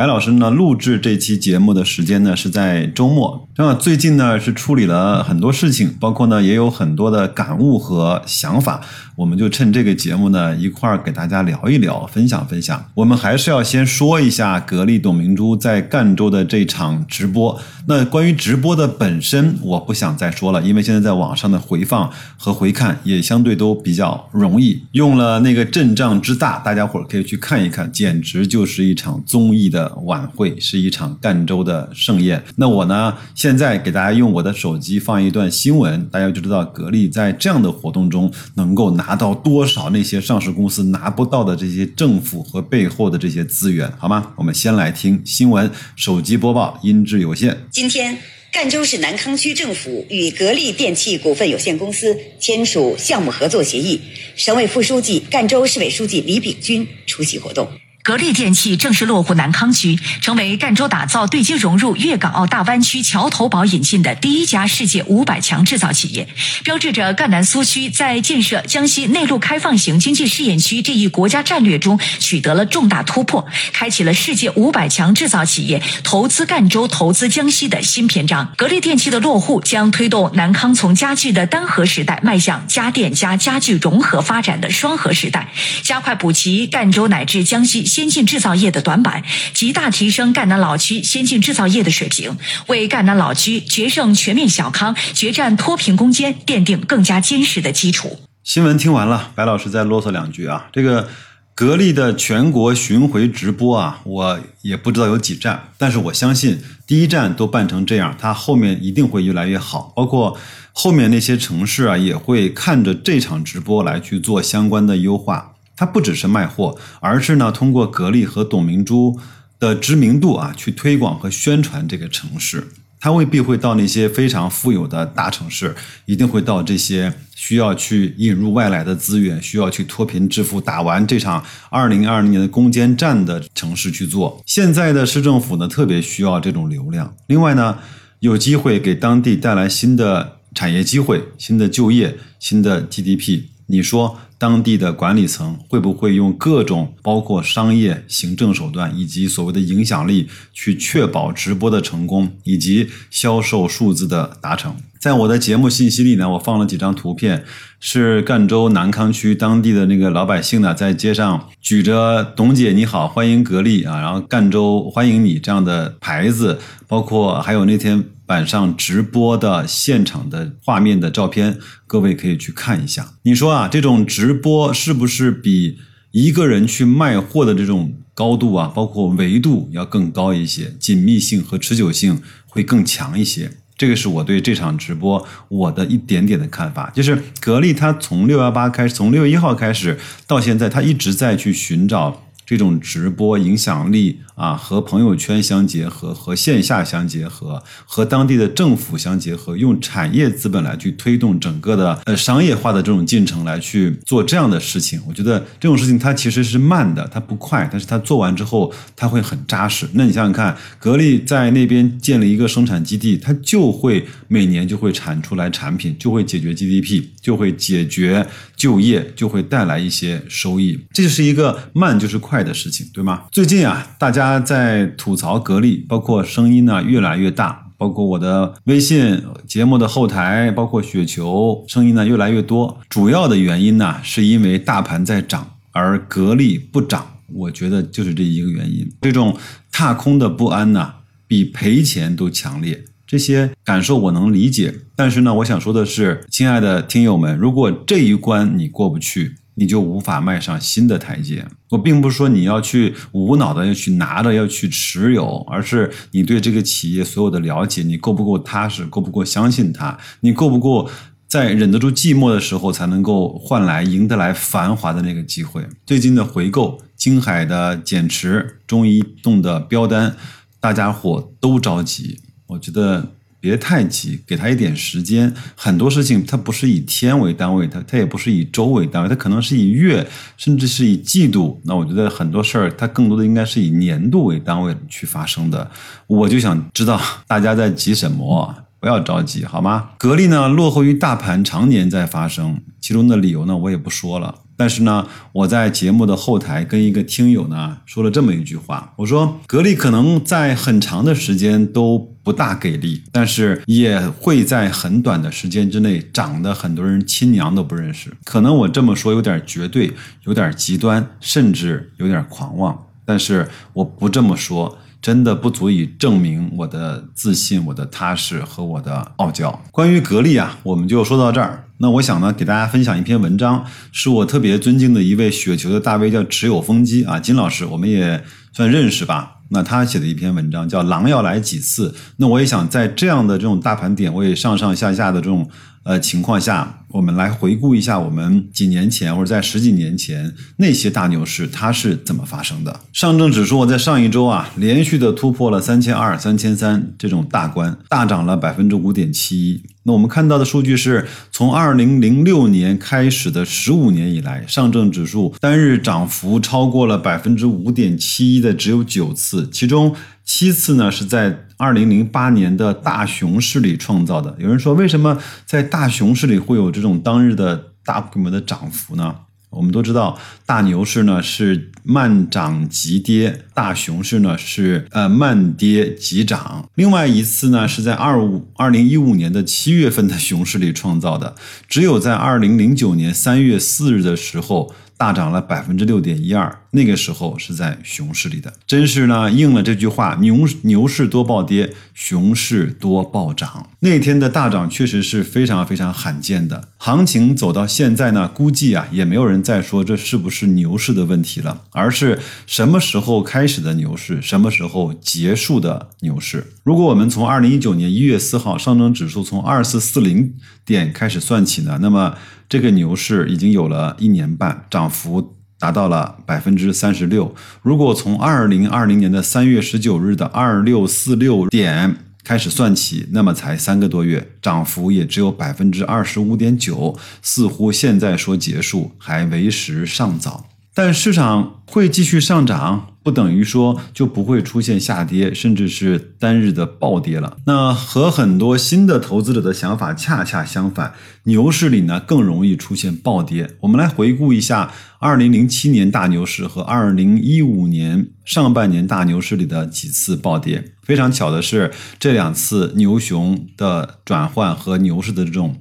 白老师呢，录制这期节目的时间呢是在周末。那最近呢是处理了很多事情，包括呢也有很多的感悟和想法。我们就趁这个节目呢一块儿给大家聊一聊，分享分享。我们还是要先说一下格力董明珠在赣州的这场直播。那关于直播的本身，我不想再说了，因为现在在网上的回放和回看也相对都比较容易。用了那个阵仗之大，大家伙儿可以去看一看，简直就是一场综艺的。晚会是一场赣州的盛宴。那我呢，现在给大家用我的手机放一段新闻，大家就知道格力在这样的活动中能够拿到多少那些上市公司拿不到的这些政府和背后的这些资源，好吗？我们先来听新闻，手机播报音质有限。今天，赣州市南康区政府与格力电器股份有限公司签署项目合作协议，省委副书记、赣州市委书记李炳军出席活动。格力电器正式落户南康区，成为赣州打造对接融入粤港澳大湾区桥头堡引进的第一家世界五百强制造企业，标志着赣南苏区在建设江西内陆开放型经济试验区这一国家战略中取得了重大突破，开启了世界五百强制造企业投资赣州、投资江西的新篇章。格力电器的落户将推动南康从家具的单核时代迈向家电加家具融合发展的双核时代，加快补齐赣州乃至江西。先进制造业的短板，极大提升赣南老区先进制造业的水平，为赣南老区决胜全面小康、决战脱贫攻坚奠定更加坚实的基础。新闻听完了，白老师再啰嗦两句啊。这个格力的全国巡回直播啊，我也不知道有几站，但是我相信第一站都办成这样，它后面一定会越来越好。包括后面那些城市啊，也会看着这场直播来去做相关的优化。它不只是卖货，而是呢通过格力和董明珠的知名度啊，去推广和宣传这个城市。它未必会到那些非常富有的大城市，一定会到这些需要去引入外来的资源、需要去脱贫致富、打完这场二零二零年的攻坚战的城市去做。现在的市政府呢，特别需要这种流量。另外呢，有机会给当地带来新的产业机会、新的就业、新的 GDP。你说？当地的管理层会不会用各种包括商业、行政手段以及所谓的影响力，去确保直播的成功以及销售数字的达成？在我的节目信息里呢，我放了几张图片，是赣州南康区当地的那个老百姓呢，在街上举着“董姐你好，欢迎格力啊”，然后赣州欢迎你这样的牌子，包括还有那天。晚上直播的现场的画面的照片，各位可以去看一下。你说啊，这种直播是不是比一个人去卖货的这种高度啊，包括维度要更高一些，紧密性和持久性会更强一些？这个是我对这场直播我的一点点的看法。就是格力，它从六幺八开始，从六月一号开始到现在，它一直在去寻找这种直播影响力。啊，和朋友圈相结合，和线下相结合，和当地的政府相结合，用产业资本来去推动整个的呃商业化的这种进程来去做这样的事情。我觉得这种事情它其实是慢的，它不快，但是它做完之后它会很扎实。那你想想看，格力在那边建立一个生产基地，它就会每年就会产出来产品，就会解决 GDP，就会解决就业，就会带来一些收益。这就是一个慢就是快的事情，对吗？最近啊，大家。在吐槽格力，包括声音呢越来越大，包括我的微信节目的后台，包括雪球声音呢越来越多。主要的原因呢，是因为大盘在涨，而格力不涨。我觉得就是这一个原因。这种踏空的不安呢，比赔钱都强烈。这些感受我能理解，但是呢，我想说的是，亲爱的听友们，如果这一关你过不去。你就无法迈上新的台阶。我并不是说你要去无脑的要去拿着要去持有，而是你对这个企业所有的了解，你够不够踏实，够不够相信它，你够不够在忍得住寂寞的时候才能够换来赢得来繁华的那个机会。最近的回购，京海的减持，中移动的标单。大家伙都着急，我觉得别太急，给他一点时间。很多事情它不是以天为单位，它它也不是以周为单位，它可能是以月，甚至是以季度。那我觉得很多事儿，它更多的应该是以年度为单位去发生的。我就想知道大家在急什么。不要着急，好吗？格力呢落后于大盘，常年在发生，其中的理由呢我也不说了。但是呢，我在节目的后台跟一个听友呢说了这么一句话，我说格力可能在很长的时间都不大给力，但是也会在很短的时间之内涨得很多人亲娘都不认识。可能我这么说有点绝对，有点极端，甚至有点狂妄，但是我不这么说。真的不足以证明我的自信、我的踏实和我的傲娇。关于格力啊，我们就说到这儿。那我想呢，给大家分享一篇文章，是我特别尊敬的一位雪球的大 V，叫持有风机啊，金老师，我们也算认识吧。那他写的一篇文章叫《狼要来几次》。那我也想在这样的这种大盘点位上上下下的这种。呃，情况下，我们来回顾一下我们几年前或者在十几年前那些大牛市它是怎么发生的。上证指数在上一周啊，连续的突破了三千二、三千三这种大关，大涨了百分之五点七一。那我们看到的数据是从二零零六年开始的十五年以来，上证指数单日涨幅超过了百分之五点七一的只有九次，其中七次呢是在。二零零八年的大熊市里创造的。有人说，为什么在大熊市里会有这种当日的大规模的涨幅呢？我们都知道，大牛市呢是慢涨急跌，大熊市呢是呃慢跌急涨。另外一次呢是在二五二零一五年的七月份的熊市里创造的，只有在二零零九年三月四日的时候。大涨了百分之六点一二，那个时候是在熊市里的，真是呢应了这句话：牛牛市多暴跌，熊市多暴涨。那天的大涨确实是非常非常罕见的。行情走到现在呢，估计啊也没有人再说这是不是牛市的问题了，而是什么时候开始的牛市，什么时候结束的牛市。如果我们从二零一九年一月四号上证指数从二四四零点开始算起呢，那么。这个牛市已经有了一年半，涨幅达到了百分之三十六。如果从二零二零年的三月十九日的二六四六点开始算起，那么才三个多月，涨幅也只有百分之二十五点九，似乎现在说结束还为时尚早。但市场会继续上涨。不等于说就不会出现下跌，甚至是单日的暴跌了。那和很多新的投资者的想法恰恰相反，牛市里呢更容易出现暴跌。我们来回顾一下2007年大牛市和2015年上半年大牛市里的几次暴跌。非常巧的是，这两次牛熊的转换和牛市的这种。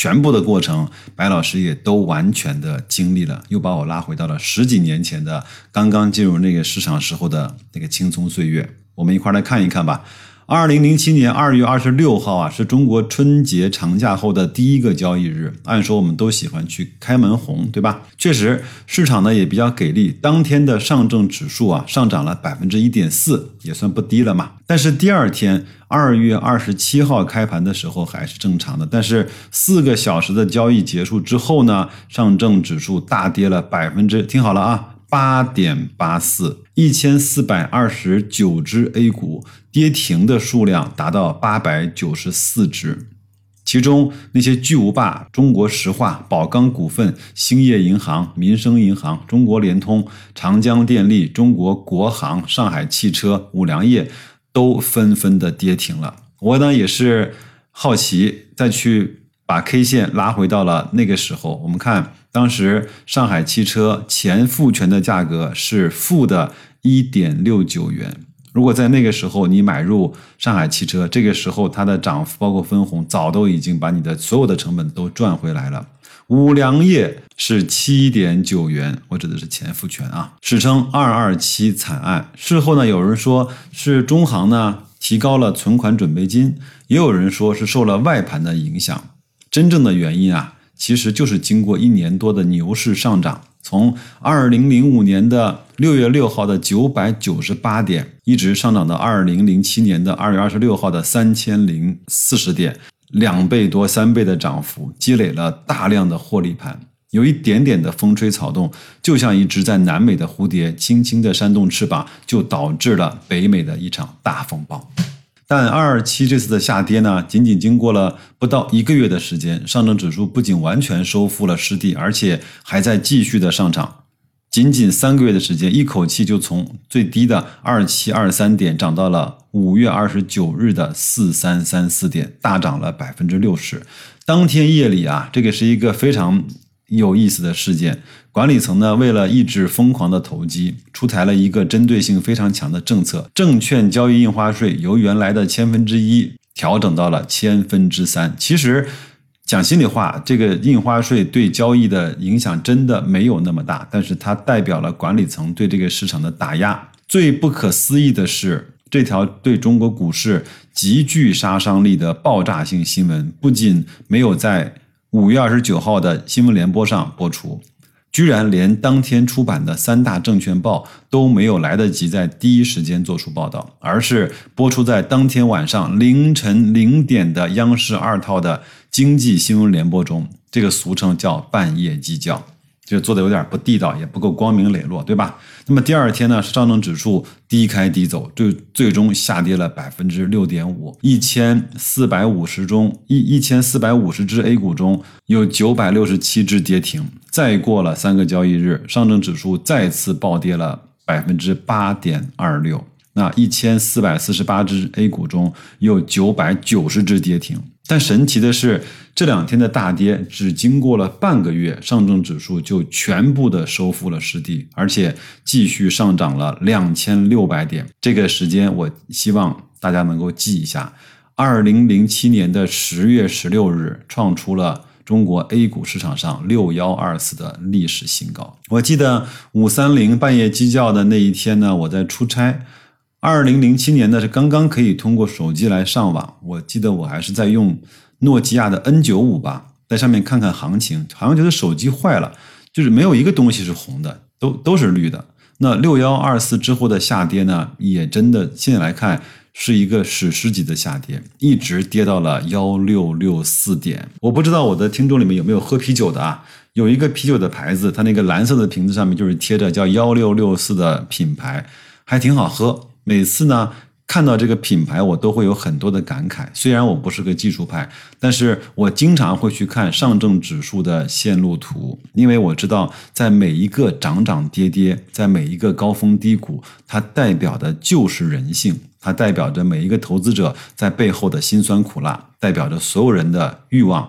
全部的过程，白老师也都完全的经历了，又把我拉回到了十几年前的刚刚进入那个市场时候的那个青葱岁月。我们一块来看一看吧。二零零七年二月二十六号啊，是中国春节长假后的第一个交易日。按说我们都喜欢去开门红，对吧？确实，市场呢也比较给力。当天的上证指数啊上涨了百分之一点四，也算不低了嘛。但是第二天二月二十七号开盘的时候还是正常的。但是四个小时的交易结束之后呢，上证指数大跌了百分之，听好了啊。八点八四，一千四百二十九只 A 股跌停的数量达到八百九十四只，其中那些巨无霸中国石化、宝钢股份、兴业银行、民生银行、中国联通、长江电力、中国国航、上海汽车、五粮液都纷纷的跌停了。我呢也是好奇，再去把 K 线拉回到了那个时候，我们看。当时上海汽车前复权的价格是负的一点六九元。如果在那个时候你买入上海汽车，这个时候它的涨幅包括分红，早都已经把你的所有的成本都赚回来了。五粮液是七点九元，我指的是前复权啊，史称“二二七惨案”。事后呢，有人说是中行呢提高了存款准备金，也有人说是受了外盘的影响。真正的原因啊。其实就是经过一年多的牛市上涨，从二零零五年的六月六号的九百九十八点，一直上涨到二零零七年的二月二十六号的三千零四十点，两倍多、三倍的涨幅，积累了大量的获利盘。有一点点的风吹草动，就像一只在南美的蝴蝶轻轻的扇动翅膀，就导致了北美的一场大风暴。但二二七这次的下跌呢，仅仅经过了不到一个月的时间，上证指数不仅完全收复了失地，而且还在继续的上涨。仅仅三个月的时间，一口气就从最低的二七二三点涨到了五月二十九日的四三三四点，大涨了百分之六十。当天夜里啊，这个是一个非常有意思的事件。管理层呢，为了抑制疯狂的投机，出台了一个针对性非常强的政策：证券交易印花税由原来的千分之一调整到了千分之三。其实。讲心里话，这个印花税对交易的影响真的没有那么大，但是它代表了管理层对这个市场的打压。最不可思议的是，这条对中国股市极具杀伤力的爆炸性新闻，不仅没有在五月二十九号的新闻联播上播出。居然连当天出版的三大证券报都没有来得及在第一时间做出报道，而是播出在当天晚上凌晨零点的央视二套的经济新闻联播中，这个俗称叫半夜鸡叫。就做的有点不地道，也不够光明磊落，对吧？那么第二天呢，上证指数低开低走，最最终下跌了百分之六点五，一千四百五十中一一千四百五十只 A 股中有九百六十七只跌停。再过了三个交易日，上证指数再次暴跌了百分之八点二六。那一千四百四十八只 A 股中有九百九十只跌停，但神奇的是，这两天的大跌只经过了半个月，上证指数就全部的收复了失地，而且继续上涨了两千六百点。这个时间，我希望大家能够记一下：二零零七年的十月十六日，创出了中国 A 股市场上六幺二四的历史新高。我记得五三零半夜鸡叫的那一天呢，我在出差。二零零七年呢是刚刚可以通过手机来上网，我记得我还是在用诺基亚的 N 九五吧，在上面看看行情，好像觉得手机坏了，就是没有一个东西是红的，都都是绿的。那六幺二四之后的下跌呢，也真的现在来看是一个史诗级的下跌，一直跌到了幺六六四点。我不知道我的听众里面有没有喝啤酒的啊？有一个啤酒的牌子，它那个蓝色的瓶子上面就是贴着叫幺六六四的品牌，还挺好喝。每次呢看到这个品牌，我都会有很多的感慨。虽然我不是个技术派，但是我经常会去看上证指数的线路图，因为我知道在每一个涨涨跌跌，在每一个高峰低谷，它代表的就是人性，它代表着每一个投资者在背后的辛酸苦辣，代表着所有人的欲望、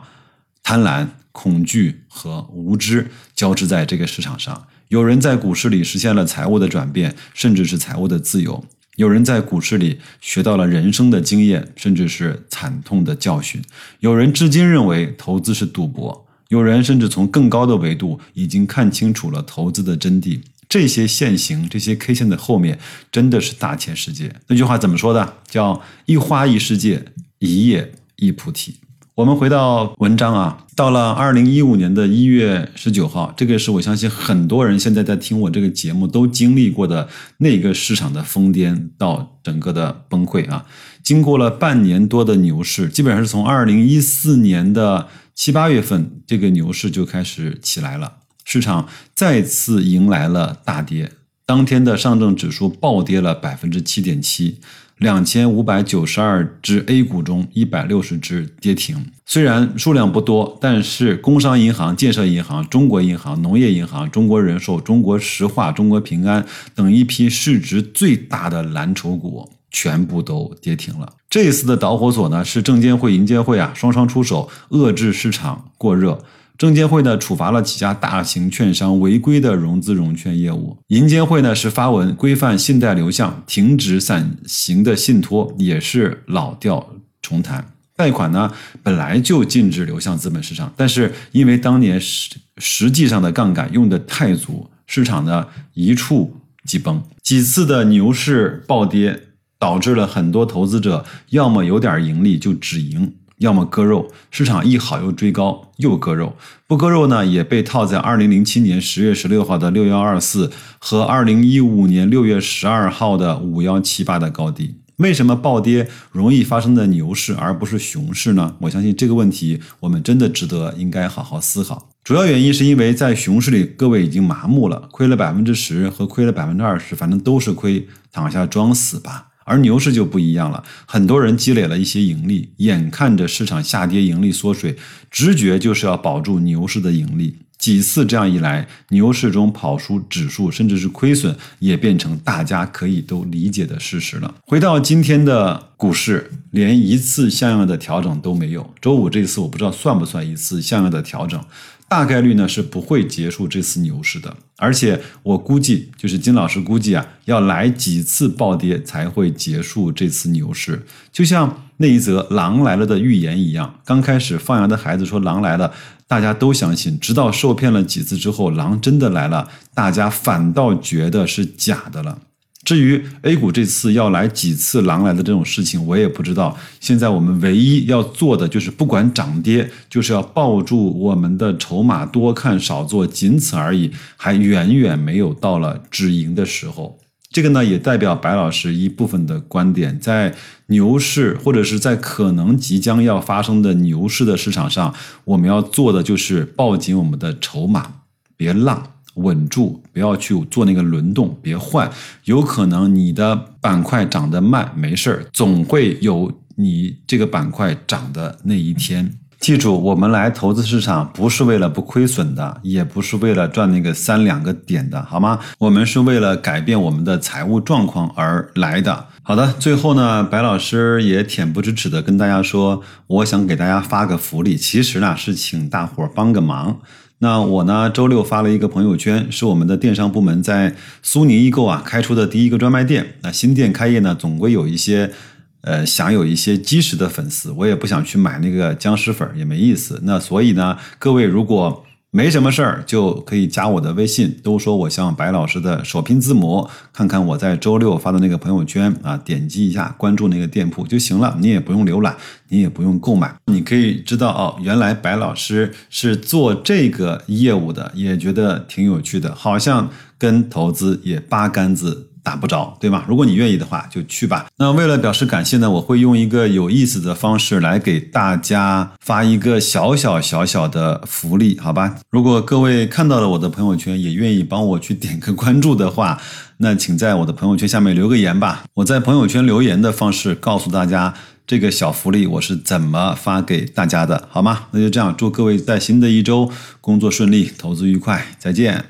贪婪、恐惧和无知交织在这个市场上。有人在股市里实现了财务的转变，甚至是财务的自由。有人在股市里学到了人生的经验，甚至是惨痛的教训。有人至今认为投资是赌博，有人甚至从更高的维度已经看清楚了投资的真谛。这些线型、这些 K 线的后面，真的是大千世界。那句话怎么说的？叫一花一世界，一叶一菩提。我们回到文章啊，到了二零一五年的一月十九号，这个是我相信很多人现在在听我这个节目都经历过的那个市场的疯癫到整个的崩溃啊。经过了半年多的牛市，基本上是从二零一四年的七八月份，这个牛市就开始起来了，市场再次迎来了大跌。当天的上证指数暴跌了百分之七点七。两千五百九十二只 A 股中，一百六十只跌停。虽然数量不多，但是工商银行、建设银行、中国银行、农业银行、中国人寿、中国石化、中国平安等一批市值最大的蓝筹股全部都跌停了。这一次的导火索呢，是证监会、银监会啊双双出手遏制市场过热。证监会呢处罚了几家大型券商违规的融资融券业务，银监会呢是发文规范信贷流向，停止散行的信托，也是老调重弹。贷款呢本来就禁止流向资本市场，但是因为当年实实际上的杠杆用的太足，市场呢一触即崩，几次的牛市暴跌，导致了很多投资者要么有点盈利就止盈。要么割肉，市场一好又追高，又割肉；不割肉呢，也被套在二零零七年十月十六号的六幺二四和二零一五年六月十二号的五幺七八的高低。为什么暴跌容易发生在牛市而不是熊市呢？我相信这个问题我们真的值得应该好好思考。主要原因是因为在熊市里，各位已经麻木了，亏了百分之十和亏了百分之二十，反正都是亏，躺下装死吧。而牛市就不一样了，很多人积累了一些盈利，眼看着市场下跌，盈利缩水，直觉就是要保住牛市的盈利。几次这样一来，牛市中跑输指数，甚至是亏损，也变成大家可以都理解的事实了。回到今天的股市，连一次像样的调整都没有。周五这次我不知道算不算一次像样的调整。大概率呢是不会结束这次牛市的，而且我估计，就是金老师估计啊，要来几次暴跌才会结束这次牛市。就像那一则狼来了的预言一样，刚开始放羊的孩子说狼来了，大家都相信，直到受骗了几次之后，狼真的来了，大家反倒觉得是假的了。至于 A 股这次要来几次狼来的这种事情，我也不知道。现在我们唯一要做的就是，不管涨跌，就是要抱住我们的筹码，多看少做，仅此而已，还远远没有到了止盈的时候。这个呢，也代表白老师一部分的观点，在牛市或者是在可能即将要发生的牛市的市场上，我们要做的就是抱紧我们的筹码，别浪。稳住，不要去做那个轮动，别换。有可能你的板块涨得慢，没事儿，总会有你这个板块涨的那一天。记住，我们来投资市场不是为了不亏损的，也不是为了赚那个三两个点的，好吗？我们是为了改变我们的财务状况而来的。好的，最后呢，白老师也恬不知耻的跟大家说，我想给大家发个福利，其实呢是请大伙儿帮个忙。那我呢？周六发了一个朋友圈，是我们的电商部门在苏宁易购啊开出的第一个专卖店。那新店开业呢，总归有一些，呃，想有一些基石的粉丝，我也不想去买那个僵尸粉，也没意思。那所以呢，各位如果。没什么事儿，就可以加我的微信。都说我像白老师的首拼字母，看看我在周六发的那个朋友圈啊，点击一下关注那个店铺就行了。你也不用浏览，你也不用购买，你可以知道哦，原来白老师是做这个业务的，也觉得挺有趣的，好像跟投资也八竿子。打不着，对吗？如果你愿意的话，就去吧。那为了表示感谢呢，我会用一个有意思的方式来给大家发一个小小小小的福利，好吧？如果各位看到了我的朋友圈，也愿意帮我去点个关注的话，那请在我的朋友圈下面留个言吧。我在朋友圈留言的方式告诉大家这个小福利我是怎么发给大家的，好吗？那就这样，祝各位在新的一周工作顺利，投资愉快，再见。